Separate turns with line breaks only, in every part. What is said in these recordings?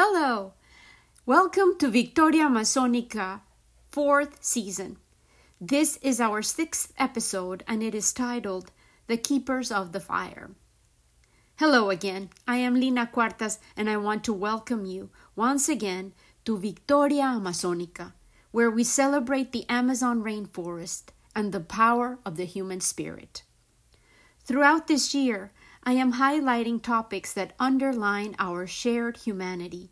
Hello! Welcome to Victoria Amazonica, fourth season. This is our sixth episode and it is titled The Keepers of the Fire. Hello again. I am Lina Cuartas and I want to welcome you once again to Victoria Amazonica, where we celebrate the Amazon rainforest and the power of the human spirit. Throughout this year, I am highlighting topics that underline our shared humanity,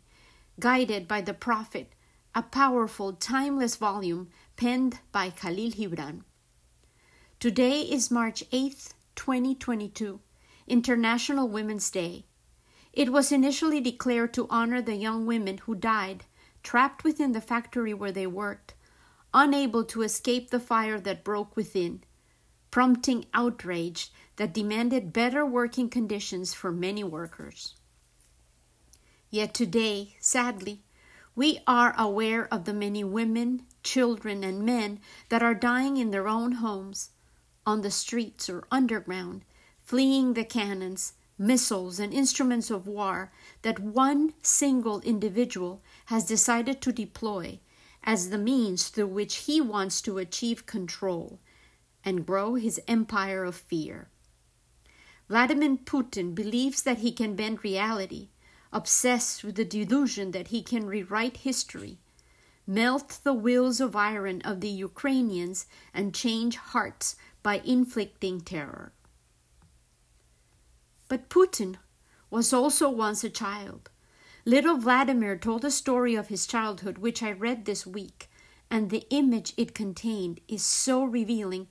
guided by the Prophet, a powerful, timeless volume penned by Khalil Gibran. Today is March 8, 2022, International Women's Day. It was initially declared to honor the young women who died trapped within the factory where they worked, unable to escape the fire that broke within, prompting outrage that demanded better working conditions for many workers. Yet today, sadly, we are aware of the many women, children, and men that are dying in their own homes, on the streets or underground, fleeing the cannons, missiles, and instruments of war that one single individual has decided to deploy as the means through which he wants to achieve control and grow his empire of fear. Vladimir Putin believes that he can bend reality, obsessed with the delusion that he can rewrite history, melt the wills of iron of the Ukrainians, and change hearts by inflicting terror. But Putin was also once a child. Little Vladimir told a story of his childhood, which I read this week, and the image it contained is so revealing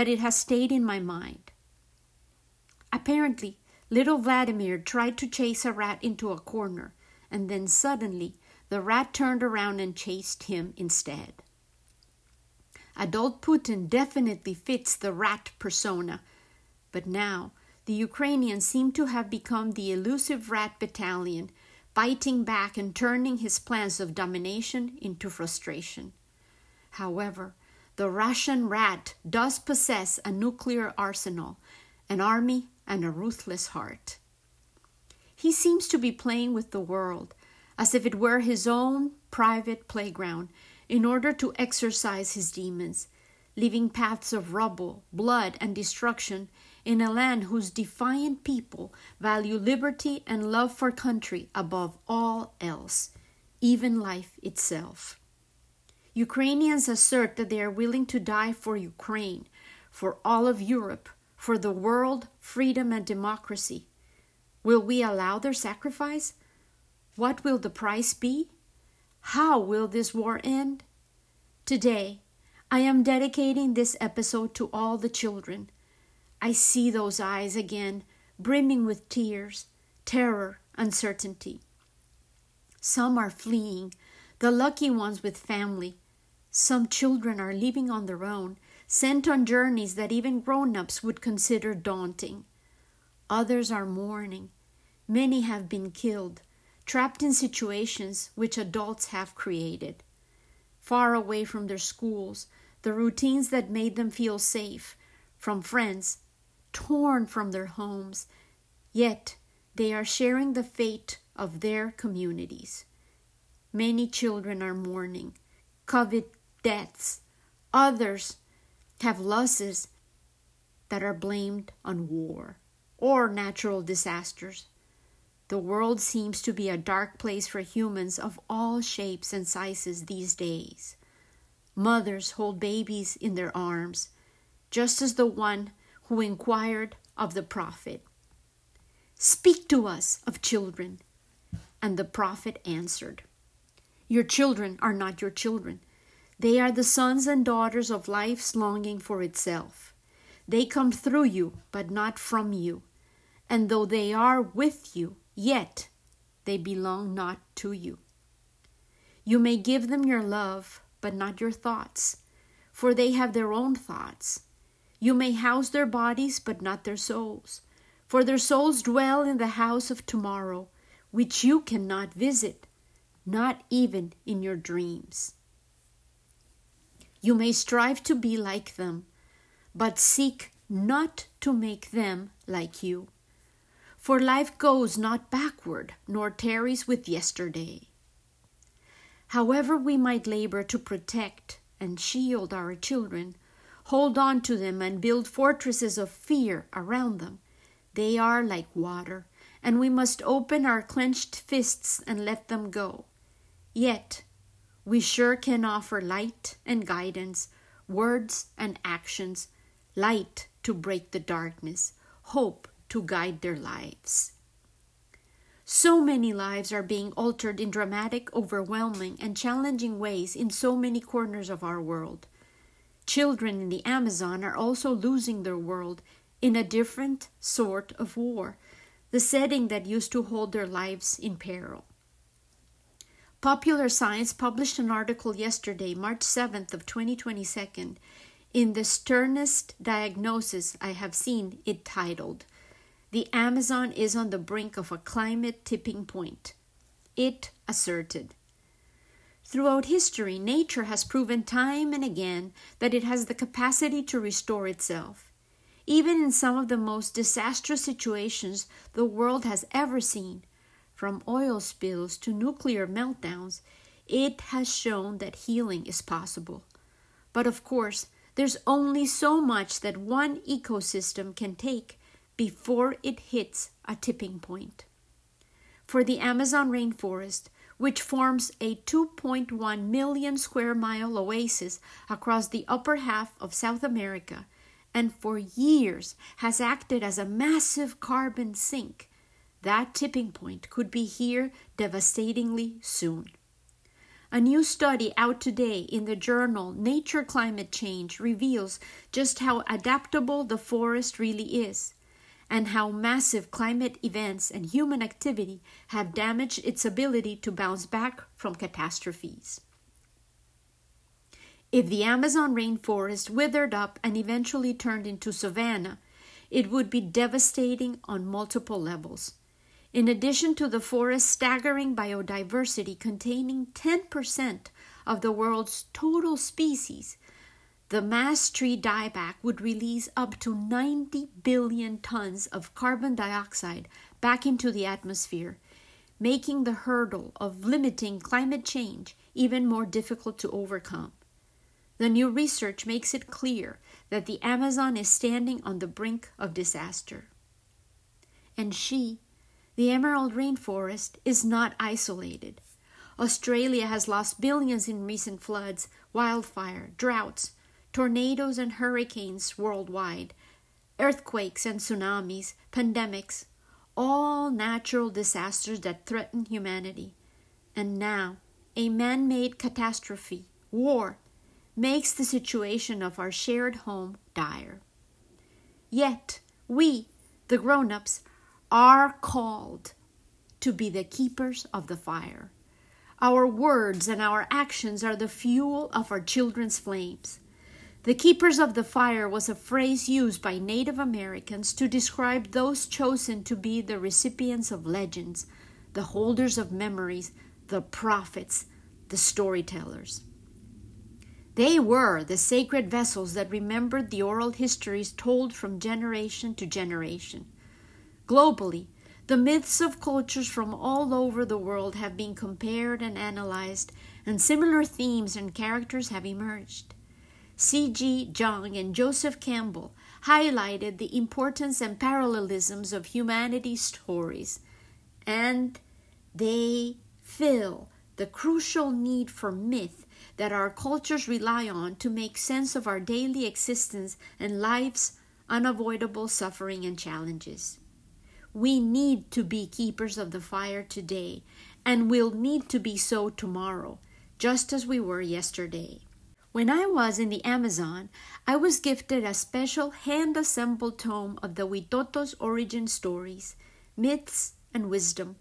that it has stayed in my mind. Apparently, little Vladimir tried to chase a rat into a corner, and then suddenly the rat turned around and chased him instead. Adult Putin definitely fits the rat persona, but now the Ukrainians seem to have become the elusive rat battalion, biting back and turning his plans of domination into frustration. However, the Russian rat does possess a nuclear arsenal, an army, and a ruthless heart. He seems to be playing with the world as if it were his own private playground in order to exorcise his demons, leaving paths of rubble, blood, and destruction in a land whose defiant people value liberty and love for country above all else, even life itself. Ukrainians assert that they are willing to die for Ukraine, for all of Europe, for the world, freedom, and democracy. Will we allow their sacrifice? What will the price be? How will this war end? Today, I am dedicating this episode to all the children. I see those eyes again, brimming with tears, terror, uncertainty. Some are fleeing, the lucky ones with family. Some children are living on their own, sent on journeys that even grown ups would consider daunting. Others are mourning. Many have been killed, trapped in situations which adults have created. Far away from their schools, the routines that made them feel safe, from friends, torn from their homes, yet they are sharing the fate of their communities. Many children are mourning, COVID deaths. Others have losses that are blamed on war or natural disasters. The world seems to be a dark place for humans of all shapes and sizes these days. Mothers hold babies in their arms, just as the one who inquired of the prophet, Speak to us of children. And the prophet answered, Your children are not your children they are the sons and daughters of life's longing for itself. They come through you, but not from you. And though they are with you, yet they belong not to you. You may give them your love, but not your thoughts, for they have their own thoughts. You may house their bodies, but not their souls, for their souls dwell in the house of tomorrow, which you cannot visit, not even in your dreams. You may strive to be like them, but seek not to make them like you. For life goes not backward, nor tarries with yesterday. However, we might labor to protect and shield our children, hold on to them, and build fortresses of fear around them, they are like water, and we must open our clenched fists and let them go. Yet, we sure can offer light and guidance, words and actions, light to break the darkness, hope to guide their lives. So many lives are being altered in dramatic, overwhelming, and challenging ways in so many corners of our world. Children in the Amazon are also losing their world in a different sort of war, the setting that used to hold their lives in peril. Popular Science published an article yesterday, March 7th of 2022, in the sternest diagnosis I have seen it titled the Amazon is on the brink of a climate tipping point. It asserted. Throughout history, nature has proven time and again that it has the capacity to restore itself. Even in some of the most disastrous situations the world has ever seen, from oil spills to nuclear meltdowns, it has shown that healing is possible. But of course, there's only so much that one ecosystem can take before it hits a tipping point. For the Amazon rainforest, which forms a 2.1 million square mile oasis across the upper half of South America, and for years has acted as a massive carbon sink, that tipping point could be here devastatingly soon. A new study out today in the journal Nature Climate Change reveals just how adaptable the forest really is and how massive climate events and human activity have damaged its ability to bounce back from catastrophes. If the Amazon rainforest withered up and eventually turned into savanna, it would be devastating on multiple levels. In addition to the forest's staggering biodiversity containing 10% of the world's total species, the mass tree dieback would release up to 90 billion tons of carbon dioxide back into the atmosphere, making the hurdle of limiting climate change even more difficult to overcome. The new research makes it clear that the Amazon is standing on the brink of disaster. And she, the emerald rainforest, is not isolated. Australia has lost billions in recent floods, wildfire, droughts, tornadoes and hurricanes worldwide, earthquakes and tsunamis, pandemics, all natural disasters that threaten humanity. And now, a man made catastrophe, war, makes the situation of our shared home dire. Yet, we, the grown ups, are called to be the keepers of the fire. Our words and our actions are the fuel of our children's flames. The keepers of the fire was a phrase used by Native Americans to describe those chosen to be the recipients of legends, the holders of memories, the prophets, the storytellers. They were the sacred vessels that remembered the oral histories told from generation to generation. Globally, the myths of cultures from all over the world have been compared and analyzed, and similar themes and characters have emerged. C.G. Jung and Joseph Campbell highlighted the importance and parallelisms of humanity's stories, and they fill the crucial need for myth that our cultures rely on to make sense of our daily existence and life's unavoidable suffering and challenges. We need to be keepers of the fire today, and will need to be so tomorrow, just as we were yesterday. When I was in the Amazon, I was gifted a special hand assembled tome of the Witoto's origin stories, myths, and wisdom.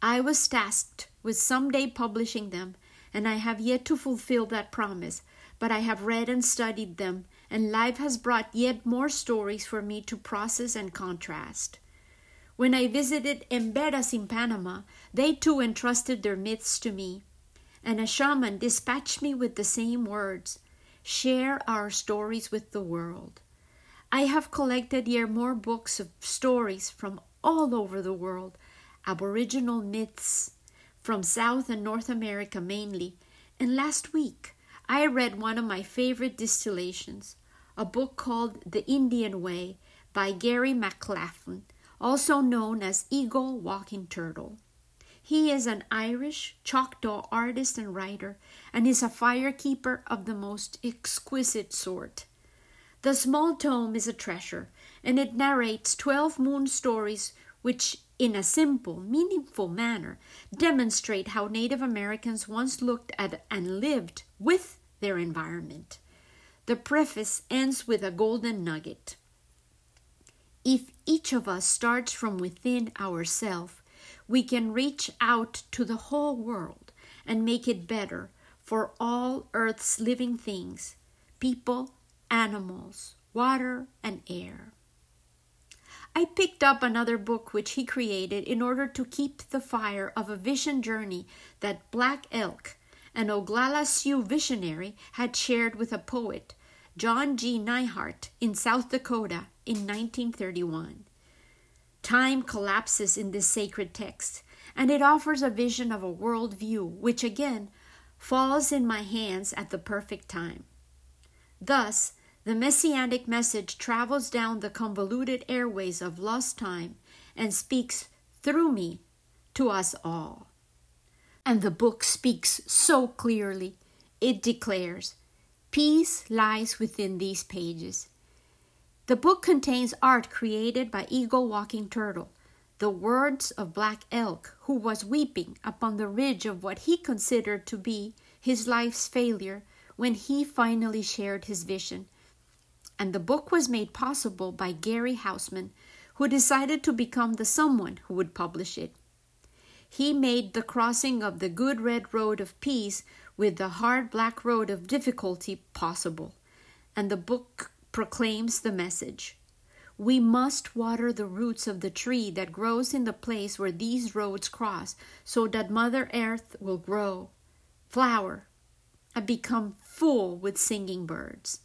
I was tasked with someday publishing them, and I have yet to fulfill that promise, but I have read and studied them, and life has brought yet more stories for me to process and contrast. When I visited Emberas in Panama, they too entrusted their myths to me and a shaman dispatched me with the same words Share our stories with the world. I have collected here more books of stories from all over the world, Aboriginal myths from South and North America mainly. And last week, I read one of my favorite distillations, a book called The Indian Way by Gary McLaughlin, also known as Eagle Walking Turtle. He is an Irish Choctaw artist and writer, and is a firekeeper of the most exquisite sort. The small tome is a treasure, and it narrates 12 moon stories which, in a simple, meaningful manner, demonstrate how Native Americans once looked at and lived with their environment. The preface ends with a golden nugget. If each of us starts from within ourselves, we can reach out to the whole world and make it better for all Earth's living things people, animals, water, and air. I picked up another book which he created in order to keep the fire of a vision journey that Black Elk, an Oglala Sioux visionary, had shared with a poet, John G. Neihardt, in South Dakota in 1931. Time collapses in this sacred text, and it offers a vision of a world view which again falls in my hands at the perfect time. Thus, the messianic message travels down the convoluted airways of lost time and speaks through me to us all. And the book speaks so clearly. It declares, Peace lies within these pages. The book contains art created by Eagle Walking Turtle, the words of Black Elk, who was weeping upon the ridge of what he considered to be his life's failure when he finally shared his vision. And the book was made possible by Gary Hausman, who decided to become the someone who would publish it. He made the crossing of the good red road of peace with the hard black road of difficulty possible, and the book proclaims the message. We must water the roots of the tree that grows in the place where these roads cross so that Mother Earth will grow, flower, and become full with singing birds.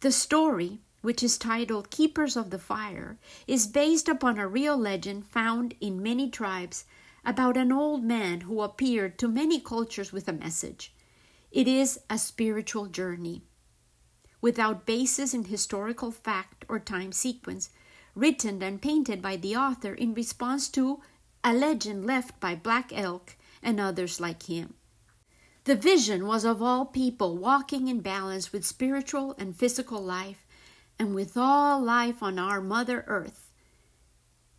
The story, which is titled Keepers of the Fire, is based upon a real legend found in many tribes about an old man who appeared to many cultures with a message. It is a spiritual journey without basis in historical fact or time sequence, written and painted by the author in response to a legend left by Black Elk and others like him. The vision was of all people walking in balance with spiritual and physical life and with all life on our Mother Earth.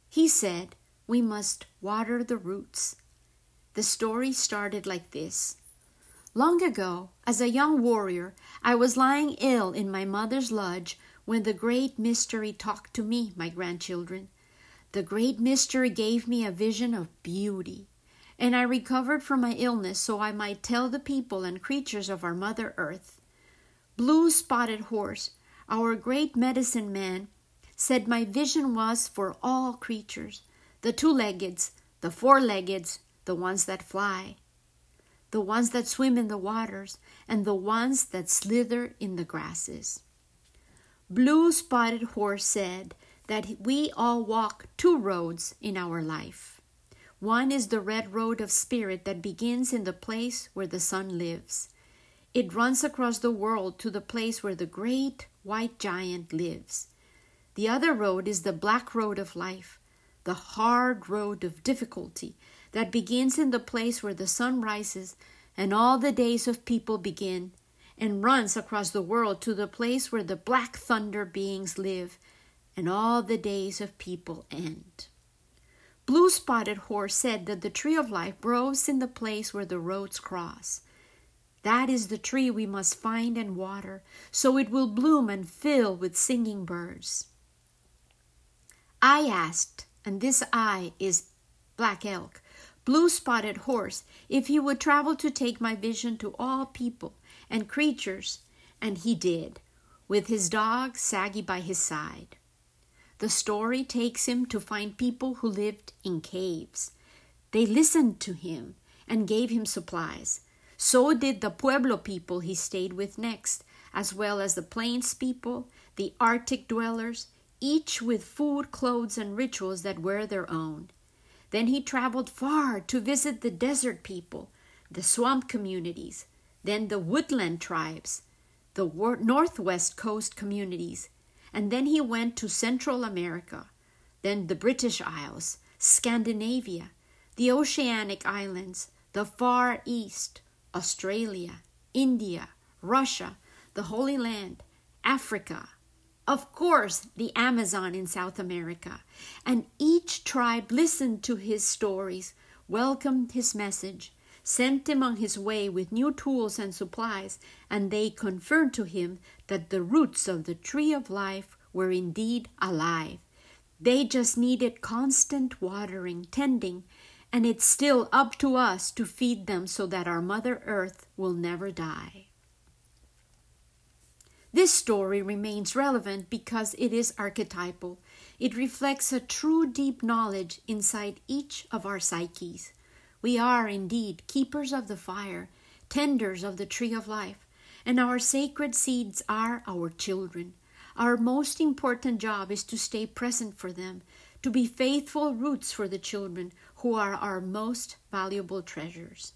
He said, We must water the roots. The story started like this Long ago, as a young warrior, I was lying ill in my mother's lodge when the Great Mystery talked to me, my grandchildren. The Great Mystery gave me a vision of beauty, and I recovered from my illness so I might tell the people and creatures of our Mother Earth. Blue Spotted Horse, our great medicine man, said my vision was for all creatures the two leggeds, the four leggeds, the ones that fly the ones that swim in the waters, and the ones that slither in the grasses. Blue Spotted Horse said that we all walk two roads in our life. One is the red road of spirit that begins in the place where the sun lives. It runs across the world to the place where the great white giant lives. The other road is the black road of life, the hard road of difficulty that begins in the place where the sun rises and all the days of people begin, and runs across the world to the place where the black thunder beings live, and all the days of people end. Blue Spotted Horse said that the tree of life grows in the place where the roads cross. That is the tree we must find and water, so it will bloom and fill with singing birds. I asked, and this I is Black Elk, Blue Spotted Horse, if he would travel to take my vision to all people and creatures, and he did, with his dog Saggy by his side. The story takes him to find people who lived in caves. They listened to him and gave him supplies. So did the Pueblo people he stayed with next, as well as the Plains people, the Arctic dwellers, each with food, clothes, and rituals that were their own. Then he traveled far to visit the desert people, the swamp communities, then the woodland tribes, the northwest coast communities, and then he went to Central America, then the British Isles, Scandinavia, the Oceanic Islands, the Far East, Australia, India, Russia, the Holy Land, Africa, of course, the Amazon in South America, and each tribe listened to his stories, welcomed his message, sent him on his way with new tools and supplies, and they confirmed to him that the roots of the tree of life were indeed alive. They just needed constant watering, tending, and it's still up to us to feed them so that our Mother Earth will never die. This story remains relevant because it is archetypal. It reflects a true deep knowledge inside each of our psyches. We are indeed keepers of the fire, tenders of the tree of life, and our sacred seeds are our children. Our most important job is to stay present for them, to be faithful roots for the children who are our most valuable treasures.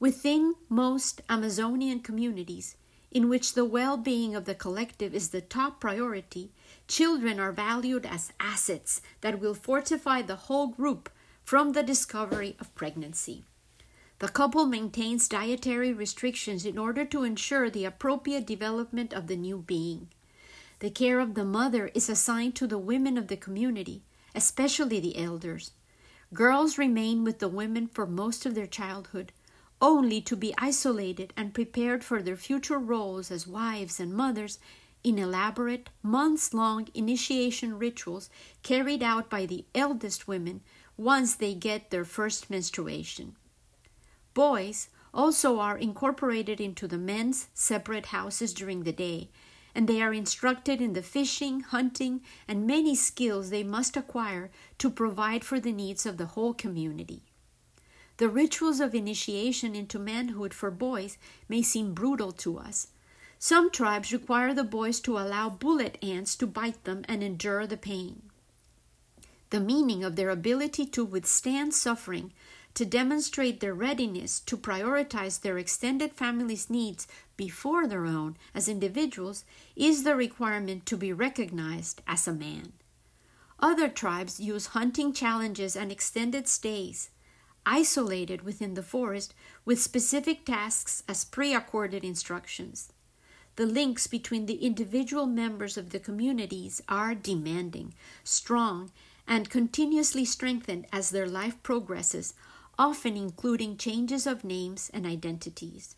Within most Amazonian communities, in which the well being of the collective is the top priority, children are valued as assets that will fortify the whole group from the discovery of pregnancy. The couple maintains dietary restrictions in order to ensure the appropriate development of the new being. The care of the mother is assigned to the women of the community, especially the elders. Girls remain with the women for most of their childhood, only to be isolated and prepared for their future roles as wives and mothers in elaborate, months long initiation rituals carried out by the eldest women once they get their first menstruation. Boys also are incorporated into the men's separate houses during the day, and they are instructed in the fishing, hunting, and many skills they must acquire to provide for the needs of the whole community. The rituals of initiation into manhood for boys may seem brutal to us. Some tribes require the boys to allow bullet ants to bite them and endure the pain. The meaning of their ability to withstand suffering, to demonstrate their readiness to prioritize their extended family's needs before their own as individuals, is the requirement to be recognized as a man. Other tribes use hunting challenges and extended stays isolated within the forest with specific tasks as pre accorded instructions. The links between the individual members of the communities are demanding, strong, and continuously strengthened as their life progresses, often including changes of names and identities.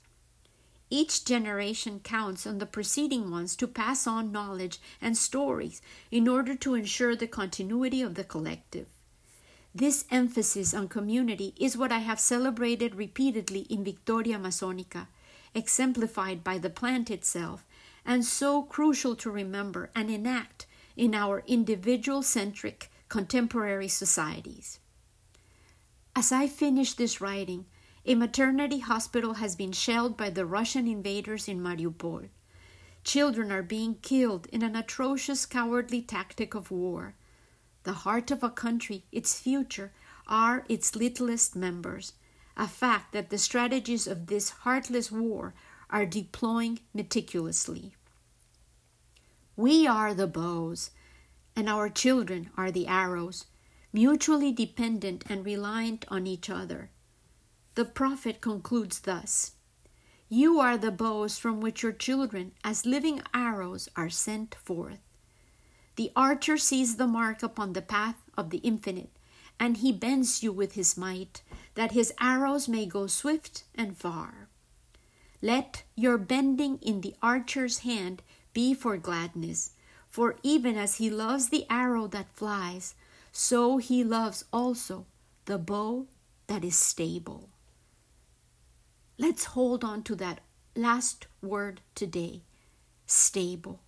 Each generation counts on the preceding ones to pass on knowledge and stories in order to ensure the continuity of the collective. This emphasis on community is what I have celebrated repeatedly in Victoria Amazonica, exemplified by the plant itself, and so crucial to remember and enact in our individual centric contemporary societies. As I finish this writing, a maternity hospital has been shelled by the Russian invaders in Mariupol. Children are being killed in an atrocious cowardly tactic of war. The heart of a country, its future, are its littlest members, a fact that the strategies of this heartless war are deploying meticulously. We are the bows, and our children are the arrows, mutually dependent and reliant on each other. The prophet concludes thus You are the bows from which your children, as living arrows, are sent forth. The archer sees the mark upon the path of the infinite, and he bends you with his might, that his arrows may go swift and far. Let your bending in the archer's hand be for gladness, for even as he loves the arrow that flies, so he loves also the bow that is stable. Let's hold on to that last word today stable.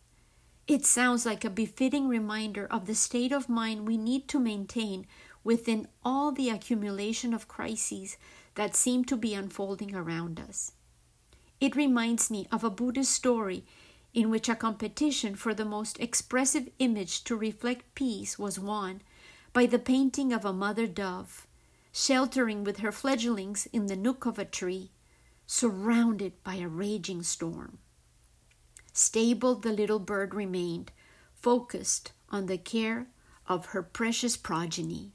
It sounds like a befitting reminder of the state of mind we need to maintain within all the accumulation of crises that seem to be unfolding around us. It reminds me of a Buddhist story in which a competition for the most expressive image to reflect peace was won by the painting of a mother dove, sheltering with her fledglings in the nook of a tree, surrounded by a raging storm. Stable the little bird remained, focused on the care of her precious progeny.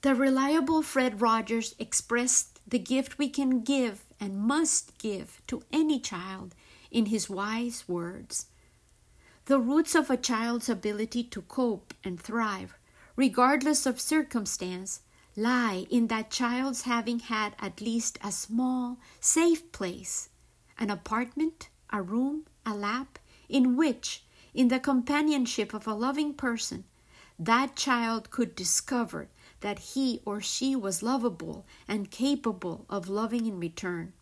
The reliable Fred Rogers expressed the gift we can give and must give to any child in his wise words. The roots of a child's ability to cope and thrive, regardless of circumstance, lie in that child's having had at least a small, safe place, an apartment, a room, a lap, in which, in the companionship of a loving person, that child could discover that he or she was lovable and capable of loving in return.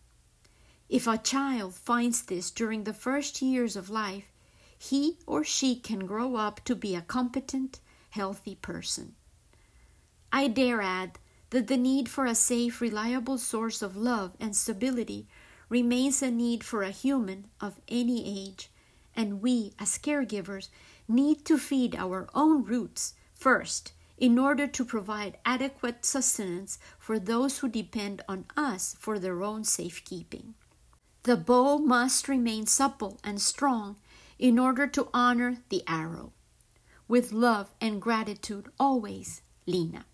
If a child finds this during the first years of life, he or she can grow up to be a competent, healthy person. I dare add that the need for a safe, reliable source of love and stability remains a need for a human of any age, and we, as caregivers, need to feed our own roots first in order to provide adequate sustenance for those who depend on us for their own safekeeping. The bow must remain supple and strong in order to honor the arrow. With love and gratitude always, Lena.